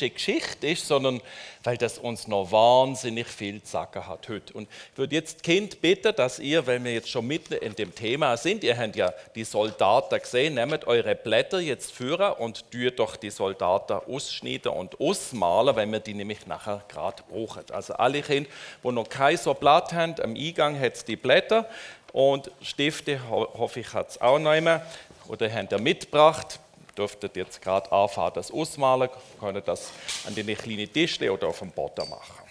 Geschichte ist, sondern weil das uns noch wahnsinnig viel zu sagen hat heute. Und ich würde jetzt Kind bitten, dass ihr, wenn wir jetzt schon mitten in dem Thema sind, ihr habt ja die Soldaten gesehen, nehmt eure Blätter jetzt führen und tut doch die Soldaten ausschneiden und ausmalen, weil wir die nämlich nachher gerade brauchen. Also alle Kinder, die noch kein so Blatt haben, am Eingang hat es die Blätter und Stifte, hoffe ich, hat es auch noch immer oder habt ihr mitgebracht dürftet jetzt gerade anfangen, das ausmalen, können das an den kleinen Tischchen oder auf dem Boden machen.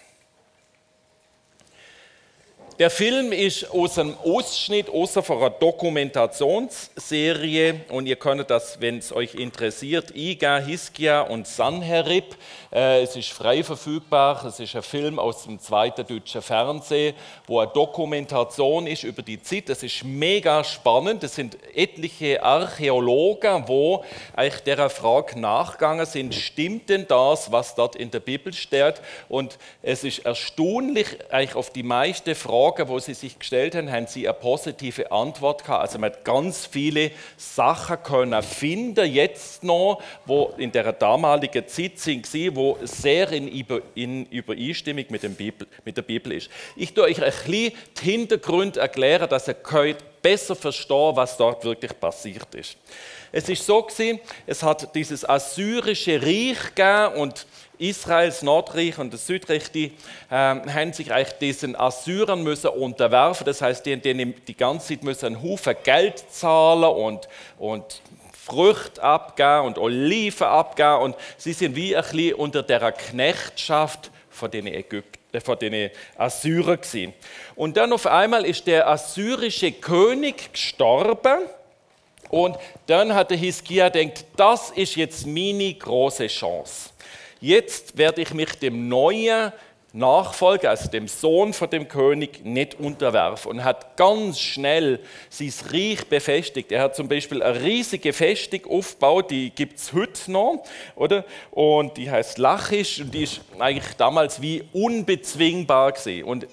Der Film ist aus einem Ausschnitt aus einer Dokumentationsserie und ihr könnt das, wenn es euch interessiert, Iga, Hiskia und Sanherib. Äh, es ist frei verfügbar. Es ist ein Film aus dem zweiten deutschen Fernsehen, wo eine Dokumentation ist über die Zeit. Das ist mega spannend. Es sind etliche Archäologen, wo eigentlich der Frage nachgegangen sind, stimmt denn das, was dort in der Bibel steht? Und es ist erstaunlich, eigentlich auf die meisten Fragen Fragen, wo sie sich gestellt haben, haben sie eine positive Antwort gehabt. Also man hat ganz viele Sachen können finden, jetzt noch, wo in der damaligen Zeit sind, wo sehr in, in Übereinstimmung mit, der Bibel ist. Ich tue euch ein bisschen die Hintergründe erklären, dass ihr könnt besser verstehen, was dort wirklich passiert ist. Es ist so gewesen, es hat dieses assyrische Reich gegeben und Israels Nordreich und das Südreich, die äh, haben sich eigentlich diesen Assyrern müssen unterwerfen. Das heißt, die, die, die ganze Zeit müssen einen Haufen Geld zahlen und, und Früchte abgeben und Oliven abgeben. Und sie sind wie ein bisschen unter der Knechtschaft von den Ägypten äh, von den Assyrern gewesen. Und dann auf einmal ist der assyrische König gestorben und dann hat der Hiskia gedacht, das ist jetzt meine große Chance jetzt werde ich mich dem neuen Nachfolger, also dem Sohn von dem König, nicht unterwerfen. Und hat ganz schnell sein Reich befestigt. Er hat zum Beispiel eine riesige Festung aufgebaut, die gibt es heute noch, oder? Und die heißt Lachisch und die ist eigentlich damals wie unbezwingbar gewesen. Und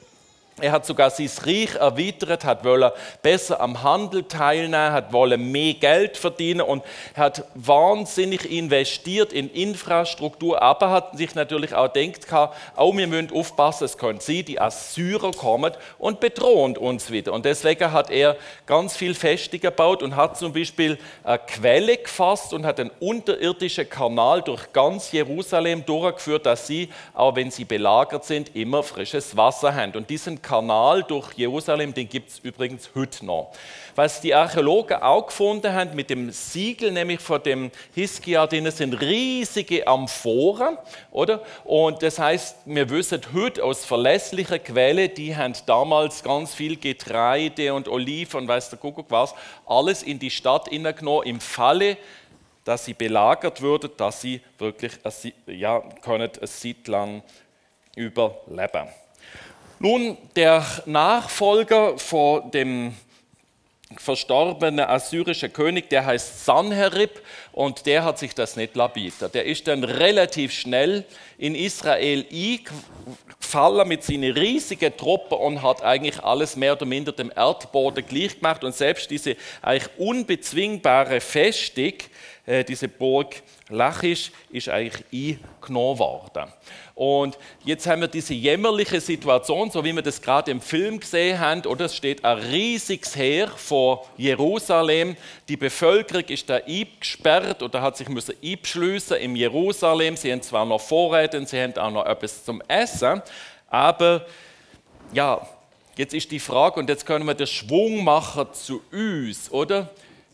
er hat sogar sein Reich erweitert, hat wollen besser am Handel teilnehmen, hat wollen mehr Geld verdienen und hat wahnsinnig investiert in Infrastruktur, aber hat sich natürlich auch gedacht, auch wir müssen aufpassen, es können sie, die Assyrer kommen und bedrohen uns wieder. Und deswegen hat er ganz viel Festungen gebaut und hat zum Beispiel eine Quelle gefasst und hat einen unterirdischen Kanal durch ganz Jerusalem durchgeführt, dass sie, auch wenn sie belagert sind, immer frisches Wasser haben. Und diesen Kanal durch Jerusalem, den gibt es übrigens heute noch. Was die Archäologen auch gefunden haben mit dem Siegel, nämlich von dem Hiskia, denen sind riesige Amphoren, oder? Und das heißt, wir wissen heute aus verlässlicher Quelle, die haben damals ganz viel Getreide und Oliven und weiß der Kuckuck was, alles in die Stadt genommen, im Falle, dass sie belagert würden, dass sie wirklich ja, können eine Zeit lang überleben. Nun, der Nachfolger von dem verstorbenen assyrischen König, der heißt Sanherib und der hat sich das nicht labiert. Der ist dann relativ schnell in Israel eingefallen mit seinen riesigen Truppen und hat eigentlich alles mehr oder minder dem Erdboden gleich gemacht und selbst diese eigentlich unbezwingbare Festung, äh, diese Burg Lachisch, ist eigentlich eingenommen worden. Und jetzt haben wir diese jämmerliche Situation, so wie wir das gerade im Film gesehen haben, oder es steht ein riesiges Heer vor Jerusalem. Die Bevölkerung ist da eingesperrt oder hat sich müssen einschliessen in Jerusalem. Sie haben zwar noch Vorräte, sie haben auch noch etwas zum Essen, aber ja, jetzt ist die Frage, und jetzt können wir den Schwung machen zu uns, oder?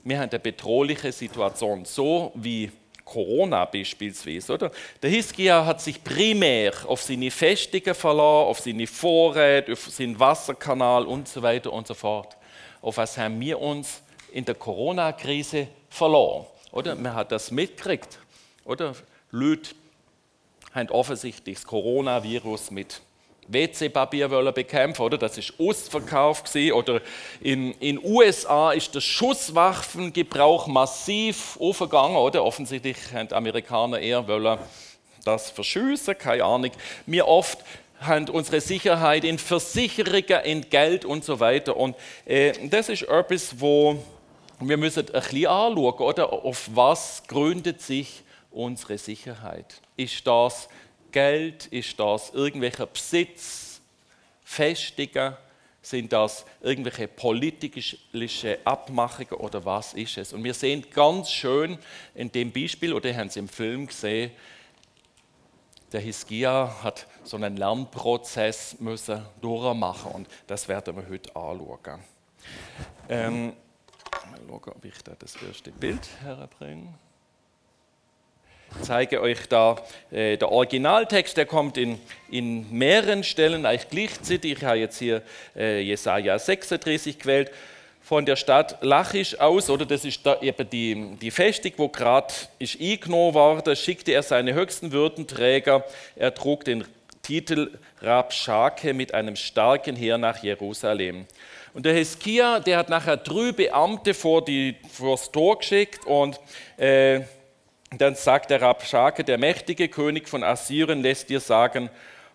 Wir haben eine bedrohliche Situation, so wie Corona beispielsweise. Oder? Der Hiskia hat sich primär auf seine Festungen verlassen, auf seine Vorräte, auf seinen Wasserkanal und so weiter und so fort. Auf was haben wir uns in der Corona-Krise verloren? Oder? Man hat das mitgekriegt. Oder? Leute haben offensichtlich das Coronavirus mit WC-Papier bekämpfen oder das ist Ausverkauf gewesen. oder in den USA ist der Schusswaffengebrauch massiv aufgegangen oder offensichtlich haben die Amerikaner eher wollen das verschüssen, keine Ahnung. Wir oft haben unsere Sicherheit in Versicherungen, in Geld und so weiter und äh, das ist etwas, wo wir müssen ein bisschen anschauen, oder auf was gründet sich unsere Sicherheit? Ist das Geld? Ist das irgendwelcher Besitz? Festungen? Sind das irgendwelche politische Abmachungen oder was ist es? Und wir sehen ganz schön in dem Beispiel, oder haben Sie im Film gesehen, der Hiskia hat so einen Lernprozess müssen durchmachen und das werden wir heute anschauen. Ähm, mal schauen, ob ich da das erste Bild herbringe. Zeige euch da äh, der Originaltext, der kommt in, in mehreren Stellen eigentlich gleichzeitig. Ich habe jetzt hier äh, Jesaja 36 gewählt von der Stadt Lachisch aus, oder das ist da eben die, die Festung, wo gerade ist eingenommen worden, schickte er seine höchsten Würdenträger, er trug den Titel Rabschake mit einem starken Heer nach Jerusalem. Und der Heskia, der hat nachher drei Beamte vor, die, vor das Tor geschickt und äh, dann sagt der Rabschake, der mächtige König von Assyrien, lässt dir sagen,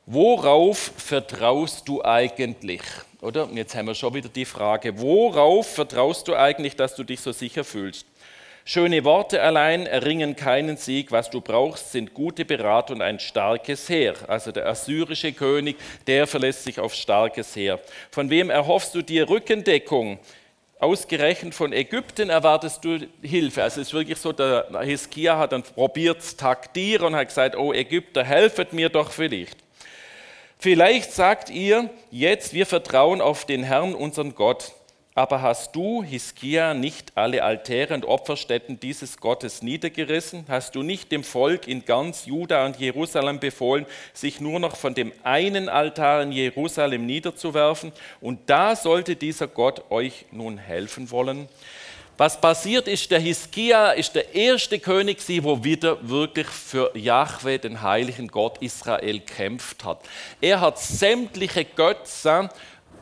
worauf vertraust du eigentlich? Oder? Und jetzt haben wir schon wieder die Frage, worauf vertraust du eigentlich, dass du dich so sicher fühlst? Schöne Worte allein erringen keinen Sieg. Was du brauchst, sind gute Berater und ein starkes Heer. Also der assyrische König, der verlässt sich auf starkes Heer. Von wem erhoffst du dir Rückendeckung? Ausgerechnet von Ägypten erwartest du Hilfe. Also es ist wirklich so, der Hiskia hat dann probiert zu taktieren und hat gesagt, oh Ägypter, helfet mir doch vielleicht. Vielleicht sagt ihr jetzt, wir vertrauen auf den Herrn, unseren Gott. Aber hast du, Hiskia, nicht alle Altäre und Opferstätten dieses Gottes niedergerissen? Hast du nicht dem Volk in ganz Juda und Jerusalem befohlen, sich nur noch von dem einen Altar in Jerusalem niederzuwerfen? Und da sollte dieser Gott euch nun helfen wollen? Was passiert ist, der Hiskia ist der erste König, der wieder wirklich für Jahwe, den heiligen Gott Israel, kämpft hat. Er hat sämtliche Götzen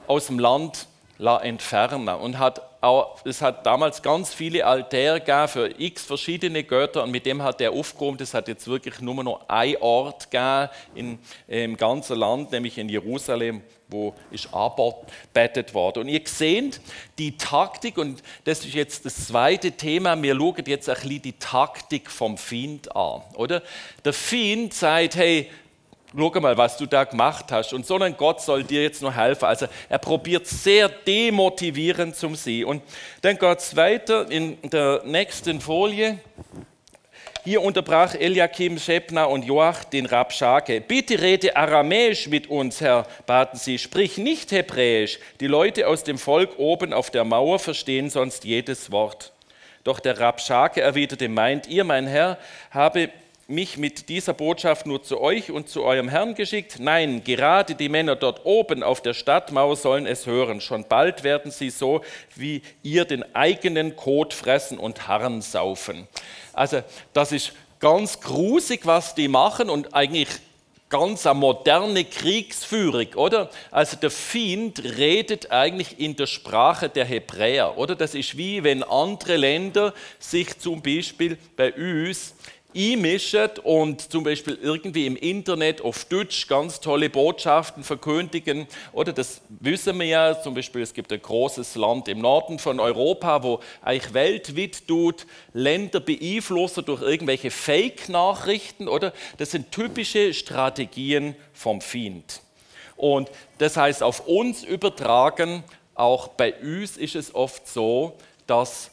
aus dem Land entfernen und hat auch, es hat damals ganz viele Altäre gegeben für x verschiedene Götter und mit dem hat er aufgeräumt. Es hat jetzt wirklich nur noch ein Ort gegeben in, im ganzen Land, nämlich in Jerusalem, wo ist arbeitet worden. Und ihr seht die Taktik, und das ist jetzt das zweite Thema, wir schauen jetzt ein bisschen die Taktik vom Find an. Oder? Der Find sagt, hey, schau mal, was du da gemacht hast. Und so ein Gott soll dir jetzt noch helfen. Also er probiert sehr demotivierend zum Sie. Und dann geht es weiter in der nächsten Folie. Hier unterbrach Eliakim, Shebna und Joach den Rabschake. Bitte rede Aramäisch mit uns, Herr, baten sie. Sprich nicht Hebräisch. Die Leute aus dem Volk oben auf der Mauer verstehen sonst jedes Wort. Doch der Rabschake erwiderte, meint ihr, mein Herr, habe mich mit dieser Botschaft nur zu euch und zu eurem Herrn geschickt? Nein, gerade die Männer dort oben auf der Stadtmauer sollen es hören. Schon bald werden sie so wie ihr den eigenen Kot fressen und Harren saufen. Also das ist ganz grusig, was die machen und eigentlich ganz eine moderne Kriegsführung, oder? Also der Find redet eigentlich in der Sprache der Hebräer, oder? Das ist wie wenn andere Länder sich zum Beispiel bei uns einmischen und zum Beispiel irgendwie im Internet auf Deutsch ganz tolle Botschaften verkündigen. Oder das wissen wir ja, zum Beispiel es gibt ein großes Land im Norden von Europa, wo eigentlich weltweit tut, Länder beeinflussen durch irgendwelche Fake-Nachrichten. Oder das sind typische Strategien vom Find. Und das heißt, auf uns übertragen, auch bei uns ist es oft so, dass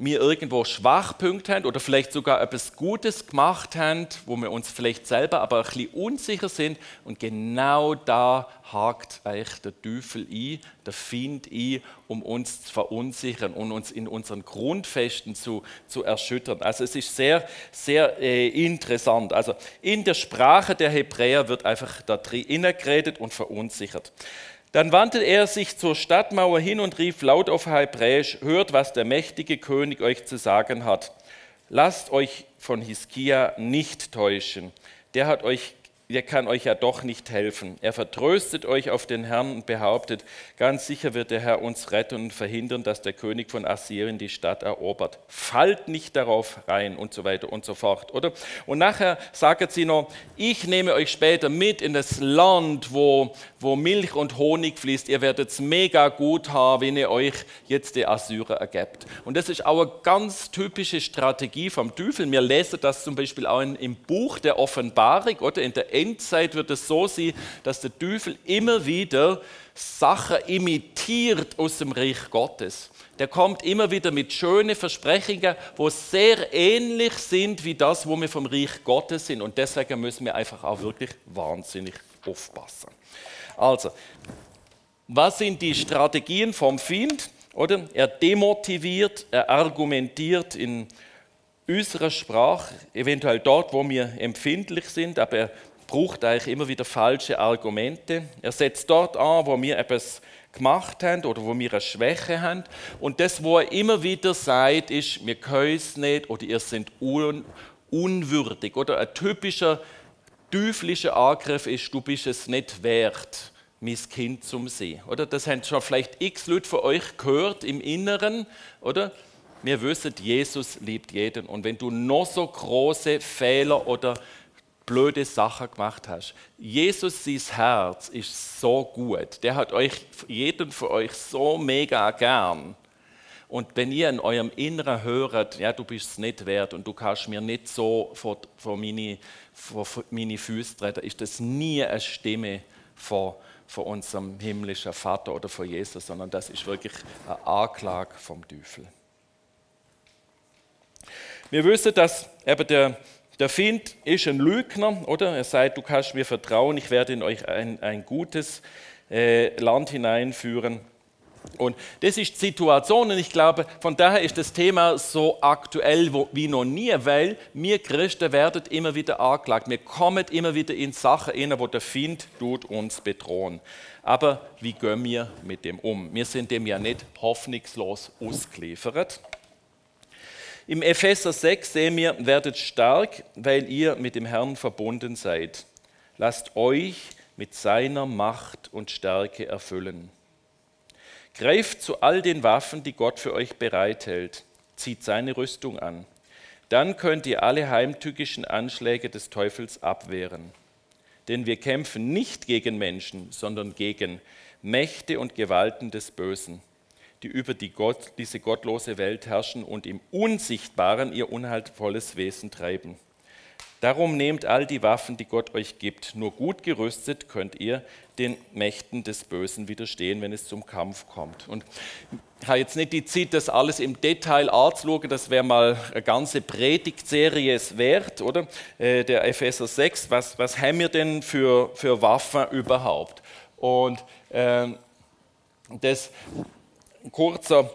wir irgendwo Schwachpunkte haben oder vielleicht sogar etwas Gutes gemacht haben, wo wir uns vielleicht selber aber ein bisschen unsicher sind. Und genau da hakt eigentlich der Teufel ein, der Find ein, um uns zu verunsichern und uns in unseren Grundfesten zu, zu erschüttern. Also es ist sehr, sehr äh, interessant. Also in der Sprache der Hebräer wird einfach da drin geredet und verunsichert. Dann wandte er sich zur Stadtmauer hin und rief laut auf Hebräisch, hört, was der mächtige König euch zu sagen hat. Lasst euch von Hiskia nicht täuschen. Der hat euch der kann euch ja doch nicht helfen. Er vertröstet euch auf den Herrn und behauptet, ganz sicher wird der Herr uns retten und verhindern, dass der König von Assyrien die Stadt erobert. Fallt nicht darauf rein und so weiter und so fort, oder? Und nachher sagt sie noch, ich nehme euch später mit in das Land, wo, wo Milch und Honig fließt. Ihr werdet es mega gut haben, wenn ihr euch jetzt die Assyrer ergebt. Und das ist auch eine ganz typische Strategie vom Teufel. Wir lesen das zum Beispiel auch im Buch der Offenbarung, oder? In der Endzeit wird es so sein, dass der Teufel immer wieder Sachen imitiert aus dem Reich Gottes. Der kommt immer wieder mit schönen Versprechungen, wo sehr ähnlich sind wie das, wo wir vom Reich Gottes sind. Und deswegen müssen wir einfach auch wirklich wahnsinnig aufpassen. Also, was sind die Strategien vom Find? Oder? Er demotiviert, er argumentiert in unserer Sprache, eventuell dort, wo wir empfindlich sind, aber er braucht eigentlich immer wieder falsche Argumente. Er setzt dort an, wo wir etwas gemacht haben oder wo wir eine Schwäche haben. Und das, wo er immer wieder sagt, ist, wir können es nicht oder ihr seid un unwürdig. Oder ein typischer teuflischer Angriff ist, du bist es nicht wert, mein Kind zum sehen. Oder das haben schon vielleicht x Leute von euch gehört im Inneren, oder? Wir wissen, Jesus liebt jeden. Und wenn du noch so große Fehler oder blöde Sachen gemacht hast. Jesus, sein Herz ist so gut. Der hat euch, jeden von euch so mega gern. Und wenn ihr in eurem Inneren hört, ja, du bist es nicht wert und du kannst mir nicht so vor, vor, meine, vor meine Füße treten, ist das nie eine Stimme von, von unserem himmlischen Vater oder von Jesus, sondern das ist wirklich eine Anklage vom Teufel. Wir wissen, dass eben der der Find ist ein Lügner, oder? Er sagt, du kannst mir vertrauen, ich werde in euch ein, ein gutes äh, Land hineinführen. Und das ist die Situation und ich glaube, von daher ist das Thema so aktuell wie noch nie, weil wir Christen werden immer wieder angeklagt. Wir kommen immer wieder in Sachen rein, wo der Find tut uns bedrohen. Aber wie gehen wir mit dem um? Wir sind dem ja nicht hoffnungslos ausgeliefert. Im Epheser 6 sehen wir, werdet stark, weil ihr mit dem Herrn verbunden seid. Lasst euch mit seiner Macht und Stärke erfüllen. Greift zu all den Waffen, die Gott für euch bereithält. Zieht seine Rüstung an. Dann könnt ihr alle heimtückischen Anschläge des Teufels abwehren. Denn wir kämpfen nicht gegen Menschen, sondern gegen Mächte und Gewalten des Bösen die über die Gott, diese gottlose Welt herrschen und im Unsichtbaren ihr unhaltvolles Wesen treiben. Darum nehmt all die Waffen, die Gott euch gibt. Nur gut gerüstet könnt ihr den Mächten des Bösen widerstehen, wenn es zum Kampf kommt. Und ich habe jetzt nicht die Zeit, das alles im Detail anzuschauen, das wäre mal eine ganze Predigtserie wert, oder? Äh, der Epheser 6, was, was haben wir denn für, für Waffen überhaupt? Und äh, das kurzer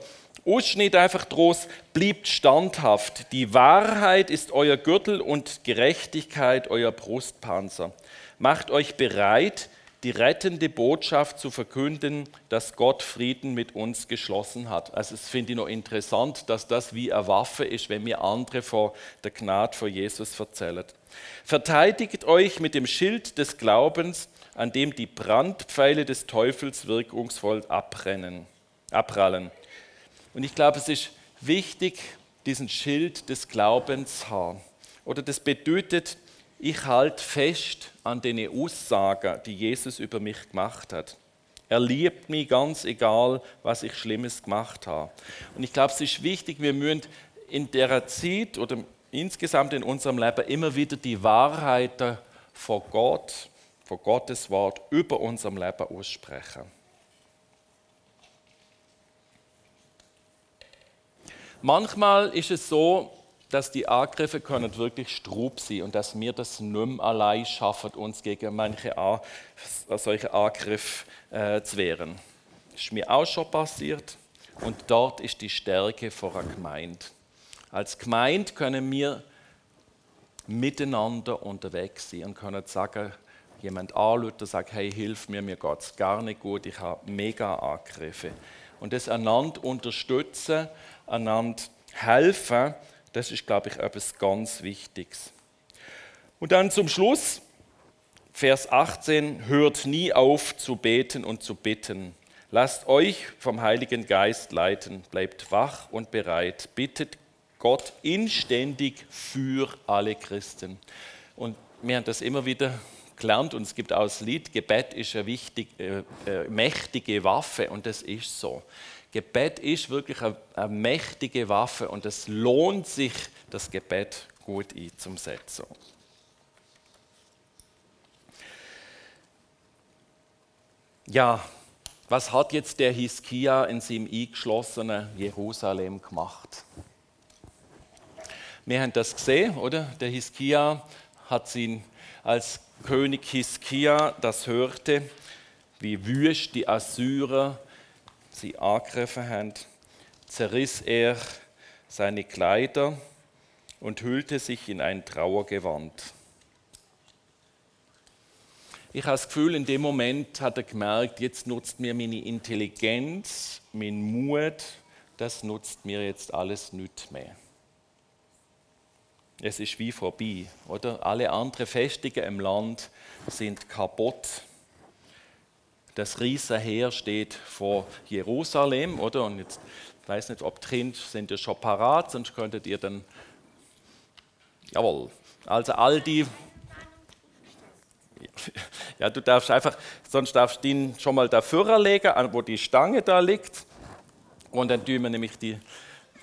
Ausschnitt einfach draus, bleibt standhaft. Die Wahrheit ist euer Gürtel und Gerechtigkeit euer Brustpanzer. Macht euch bereit, die rettende Botschaft zu verkünden, dass Gott Frieden mit uns geschlossen hat. Also es finde ich noch interessant, dass das wie eine Waffe ist, wenn mir andere vor der Gnade vor Jesus erzählen. Verteidigt euch mit dem Schild des Glaubens, an dem die Brandpfeile des Teufels wirkungsvoll abrennen abprallen. Und ich glaube, es ist wichtig, diesen Schild des Glaubens zu haben. Oder das bedeutet, ich halte fest an den Aussagen, die Jesus über mich gemacht hat. Er liebt mich ganz egal, was ich Schlimmes gemacht habe. Und ich glaube, es ist wichtig, wir müssen in der Zeit oder insgesamt in unserem Leben immer wieder die Wahrheiten von Gott, von Gottes Wort über unserem Leben aussprechen. Manchmal ist es so, dass die Angriffe können wirklich strub sein und dass wir das nicht mehr allein schaffen, uns gegen manche An solche Angriffe äh, zu wehren. Das ist mir auch schon passiert und dort ist die Stärke vor einer Gemeinde. Als Gemeinde können wir miteinander unterwegs sein und können sagen, jemand anrufen und sagt, hey, hilf mir, mir geht es gar nicht gut, ich habe mega Angriffe. Und das einander unterstützen einander helfen, das ist, glaube ich, etwas ganz Wichtiges. Und dann zum Schluss Vers 18, hört nie auf zu beten und zu bitten. Lasst euch vom Heiligen Geist leiten, bleibt wach und bereit, bittet Gott inständig für alle Christen. Und wir haben das immer wieder gelernt und es gibt auch das Lied, Gebet ist eine wichtig, äh, äh, mächtige Waffe und das ist so. Gebet ist wirklich eine, eine mächtige Waffe und es lohnt sich, das Gebet gut einzusetzen. Ja, was hat jetzt der Hiskia in seinem eingeschlossenen Jerusalem gemacht? Wir haben das gesehen, oder? Der Hiskia hat ihn als König Hiskia das hörte, wie wüst die Assyrer sie angegriffen haben, zerriss er seine Kleider und hüllte sich in ein Trauergewand. Ich habe das Gefühl, in dem Moment hat er gemerkt, jetzt nutzt mir meine Intelligenz, mein Mut, das nutzt mir jetzt alles nicht mehr. Es ist wie vorbei, oder? Alle anderen Festungen im Land sind kaputt. Das Riesenheer steht vor Jerusalem, oder? Und jetzt weiß nicht, ob drin sind ihr schon parat, sonst könntet ihr dann. Jawohl. Also all die. Ja, du darfst einfach, sonst darfst du ihn schon mal dafür legen, wo die Stange da liegt. Und dann tun wir nämlich die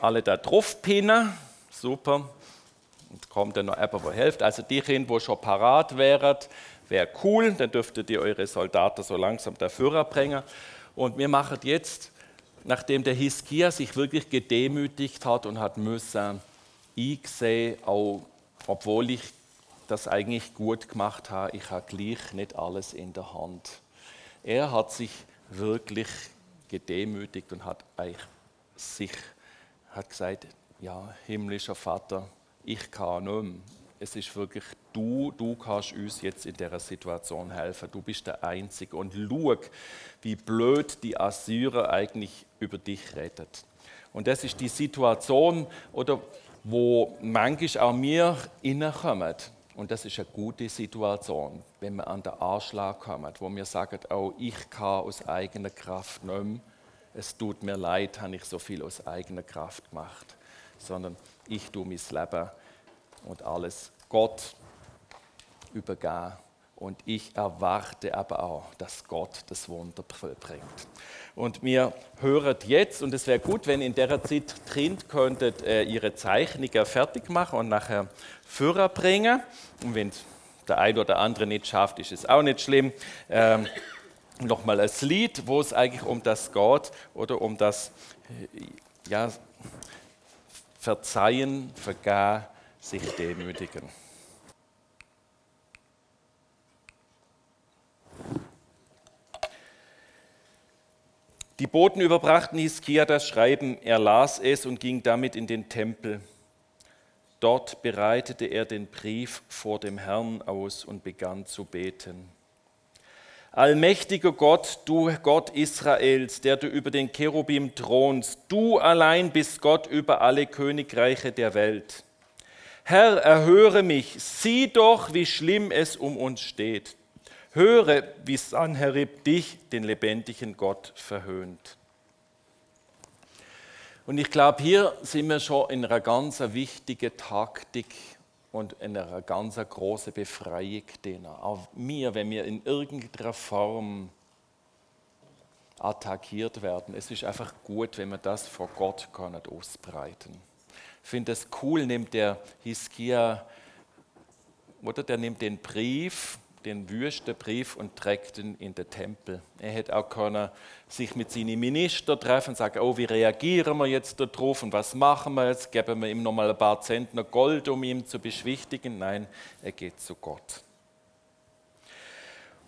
alle da drauf pinnen. Super. Und kommt dann noch jemand, der hilft. Also die Kinder, die schon parat wären, wäre cool. Dann dürftet ihr eure Soldaten so langsam dafür bringen. Und wir machen jetzt, nachdem der Hiskia sich wirklich gedemütigt hat und hat müssen, ich sehe, auch obwohl ich das eigentlich gut gemacht habe, ich habe gleich nicht alles in der Hand. Er hat sich wirklich gedemütigt und hat eigentlich sich hat gesagt, ja, himmlischer Vater, ich kann nicht mehr. Es ist wirklich du, du kannst uns jetzt in dieser Situation helfen. Du bist der Einzige. Und schau, wie blöd die Assyrer eigentlich über dich reden. Und das ist die Situation, oder, wo manchmal auch wir reinkommen. Und das ist eine gute Situation, wenn wir an den Anschlag kommen, wo wir sagen, oh, ich kann aus eigener Kraft nicht mehr. Es tut mir leid, habe ich so viel aus eigener Kraft gemacht. Sondern ich tue mein Leben und alles Gott übergeben. Und ich erwarte aber auch, dass Gott das Wunder vollbringt. Und wir hören jetzt, und es wäre gut, wenn in der Zeit drin könntet äh, ihre Zeichnungen fertig machen und nachher Führer bringen. Und wenn der eine oder andere nicht schafft, ist es auch nicht schlimm. Ähm, Nochmal ein Lied, wo es eigentlich um das geht oder um das äh, ja, Verzeihen, Vergehen, sich demütigen. Die Boten überbrachten Hiskia das Schreiben, er las es und ging damit in den Tempel. Dort bereitete er den Brief vor dem Herrn aus und begann zu beten. Allmächtiger Gott, du Gott Israels, der du über den Cherubim thronst, du allein bist Gott über alle Königreiche der Welt. Herr, erhöre mich, sieh doch, wie schlimm es um uns steht. Höre, wie Sanherib dich, den lebendigen Gott, verhöhnt. Und ich glaube, hier sind wir schon in einer ganz wichtigen Taktik und in einer ganz großen Befreiung drin. Auch mir, wenn wir in irgendeiner Form attackiert werden, es ist einfach gut, wenn wir das vor Gott können ausbreiten. Ich finde es cool, nimmt der Hiskia, oder der nimmt den Brief den Wüstenbrief und trägt ihn in den Tempel. Er hätte auch können sich mit seinen Ministern treffen und sagen, oh, wie reagieren wir jetzt darauf und was machen wir jetzt? Geben wir ihm nochmal ein paar Zentner Gold, um ihn zu beschwichtigen? Nein, er geht zu Gott.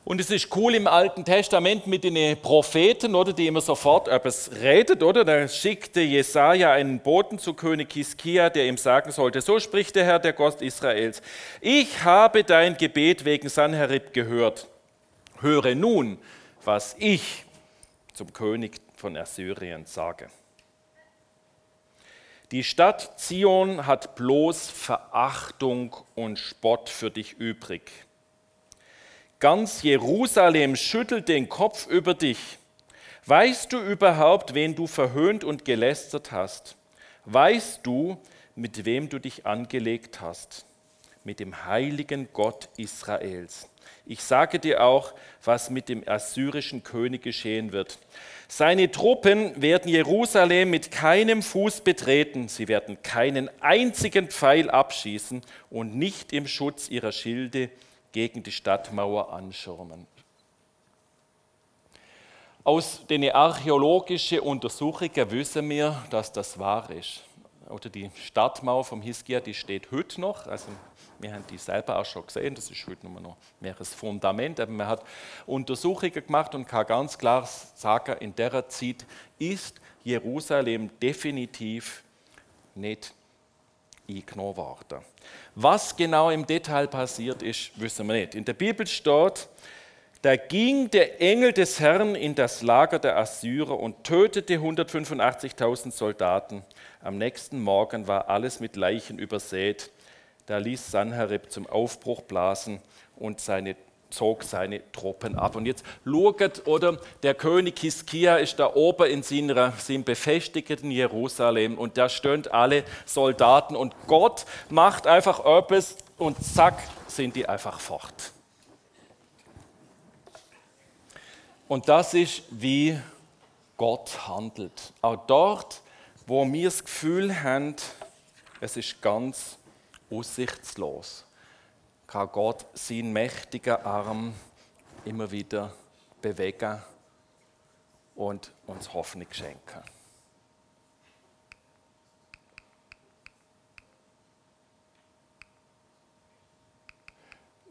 Und es ist cool im Alten Testament mit den Propheten, oder, die immer sofort etwas redet, oder? Da schickte Jesaja einen Boten zu König Hiskia, der ihm sagen sollte: So spricht der Herr, der Gott Israels: Ich habe dein Gebet wegen Sanherib gehört. Höre nun, was ich zum König von Assyrien sage. Die Stadt Zion hat bloß Verachtung und Spott für dich übrig Ganz Jerusalem schüttelt den Kopf über dich. Weißt du überhaupt, wen du verhöhnt und gelästert hast? Weißt du, mit wem du dich angelegt hast? Mit dem heiligen Gott Israels. Ich sage dir auch, was mit dem assyrischen König geschehen wird. Seine Truppen werden Jerusalem mit keinem Fuß betreten. Sie werden keinen einzigen Pfeil abschießen und nicht im Schutz ihrer Schilde gegen die Stadtmauer anschirmen. Aus den archäologischen Untersuchungen wissen wir, dass das wahr ist. Oder die Stadtmauer vom Hiskia, die steht heute noch. Also wir haben die selber auch schon gesehen. Das ist heute nur noch mehr ein Fundament. Aber man hat Untersuchungen gemacht und kann ganz klar sagen, in der Zeit ist Jerusalem definitiv nicht eingenommen worden. Was genau im Detail passiert ist, wissen wir nicht. In der Bibel steht, da ging der Engel des Herrn in das Lager der Assyrer und tötete 185.000 Soldaten. Am nächsten Morgen war alles mit Leichen übersät. Da ließ Sanherib zum Aufbruch blasen und seine, zog seine Truppen ab. Und jetzt schaut, oder der König Hiskia ist da oben in seinem befestigten Jerusalem und da stehen alle Soldaten und Gott macht einfach etwas und zack, sind die einfach fort. Und das ist, wie Gott handelt. Auch dort, wo wir das Gefühl haben, es ist ganz aussichtslos, kann Gott seinen mächtigen Arm immer wieder bewegen und uns Hoffnung schenken.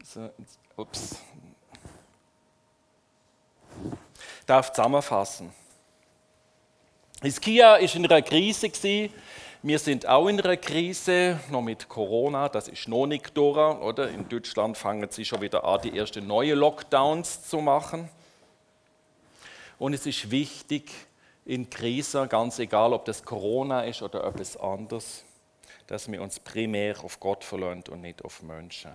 So, ups, darf zusammenfassen. Hiskia ist in einer Krise. Wir sind auch in einer Krise, noch mit Corona, das ist noch nicht durch, oder? In Deutschland fangen sie schon wieder an, die ersten neuen Lockdowns zu machen. Und es ist wichtig in Krisen, ganz egal, ob das Corona ist oder etwas anderes, dass wir uns primär auf Gott verlassen und nicht auf Menschen.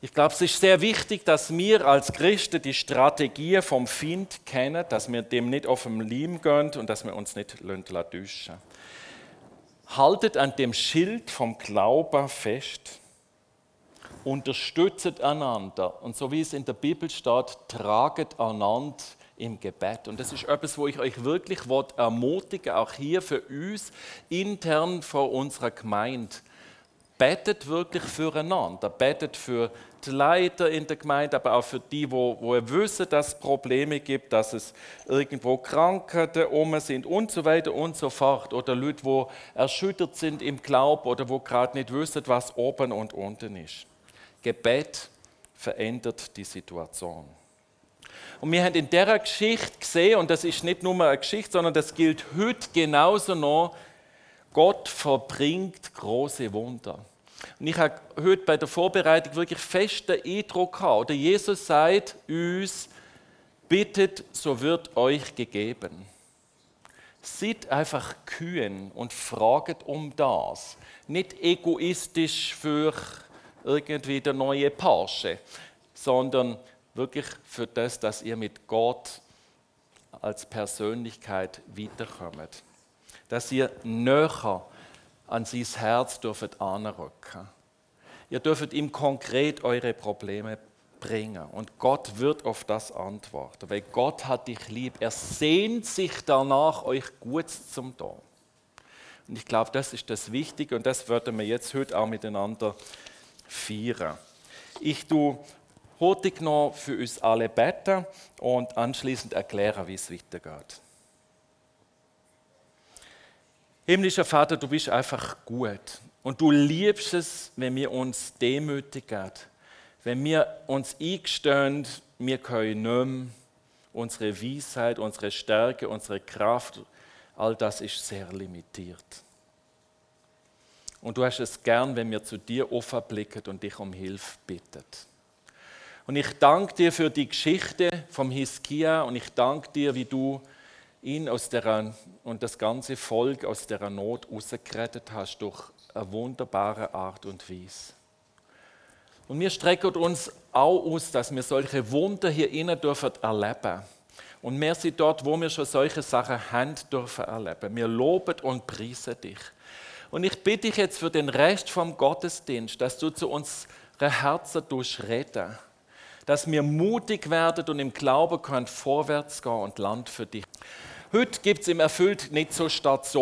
Ich glaube, es ist sehr wichtig, dass wir als Christen die Strategie vom Find kennen, dass wir dem nicht auf dem Leim gehen und dass wir uns nicht täuschen Haltet an dem Schild vom Glauben fest, unterstützt einander. Und so wie es in der Bibel steht, traget einander im Gebet. Und das ist etwas, wo ich euch wirklich ermutigen auch hier für uns intern vor unserer Gemeinde. Betet wirklich füreinander, betet für die Leiter in der Gemeinde, aber auch für die, wo, wo wissen, dass es Probleme gibt, dass es irgendwo Krankheiten um sind und so weiter und so fort. Oder Leute, die erschüttert sind im Glauben oder wo gerade nicht wissen, was oben und unten ist. Gebet verändert die Situation. Und wir haben in dieser Geschichte gesehen, und das ist nicht nur eine Geschichte, sondern das gilt heute genauso noch, Gott verbringt große Wunder. Und ich habe heute bei der Vorbereitung wirklich fest den Eindruck gehabt, oder Jesus sagt uns, bittet, so wird euch gegeben. Seid einfach kühn und fragt um das. Nicht egoistisch für irgendwie der neue Porsche, sondern wirklich für das, dass ihr mit Gott als Persönlichkeit weiterkommt. Dass ihr näher an sein Herz dürft anrücken. Ihr dürft ihm konkret eure Probleme bringen und Gott wird auf das antworten, weil Gott hat dich lieb. Er sehnt sich danach, euch Gutes zum tun. Und ich glaube, das ist das Wichtige und das werden wir jetzt heute auch miteinander feiern. Ich tue heute noch für uns alle beten und anschließend erklären, wie es weitergeht. Himmlischer Vater, du bist einfach gut. Und du liebst es, wenn wir uns demütigen, wenn wir uns eingestehen, wir können nicht mehr, unsere Weisheit, unsere Stärke, unsere Kraft, all das ist sehr limitiert. Und du hast es gern, wenn wir zu dir offen blicken und dich um Hilfe bitten. Und ich danke dir für die Geschichte vom Hiskia und ich danke dir, wie du ihn aus der, und das ganze Volk aus der Not rausgerettet hast durch eine wunderbare Art und Weise. Und wir strecken uns auch aus, dass wir solche Wunder hier innen dürfen erleben. Und wir sind dort, wo wir schon solche Sachen haben dürfen erleben. Wir loben und preisen dich. Und ich bitte dich jetzt für den Rest vom Gottesdienst, dass du zu unseren Herzen reden dass wir mutig werden und im Glauben können vorwärts gehen und Land für dich. Heute gibt es im Erfüllt nicht so Station